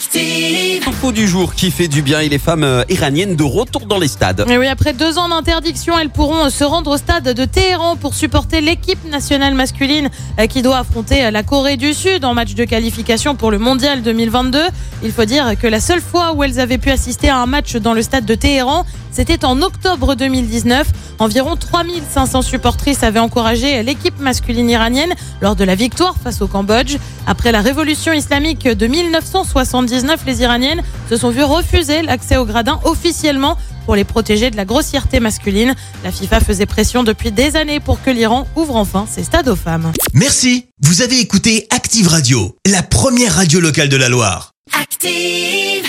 Active. Info du jour qui fait du bien et les femmes euh, iraniennes de retour dans les stades. Et oui, après deux ans d'interdiction, elles pourront se rendre au stade de Téhéran pour supporter l'équipe nationale masculine euh, qui doit affronter euh, la Corée du Sud en match de qualification pour le Mondial 2022. Il faut dire que la seule fois où elles avaient pu assister à un match dans le stade de Téhéran, c'était en octobre 2019. Environ 3500 supportrices avaient encouragé l'équipe masculine iranienne lors de la victoire face au Cambodge. Après la révolution islamique de 1979, les Iraniennes se sont vues refuser l'accès au gradin officiellement pour les protéger de la grossièreté masculine. La FIFA faisait pression depuis des années pour que l'Iran ouvre enfin ses stades aux femmes. Merci, vous avez écouté Active Radio, la première radio locale de la Loire. Active.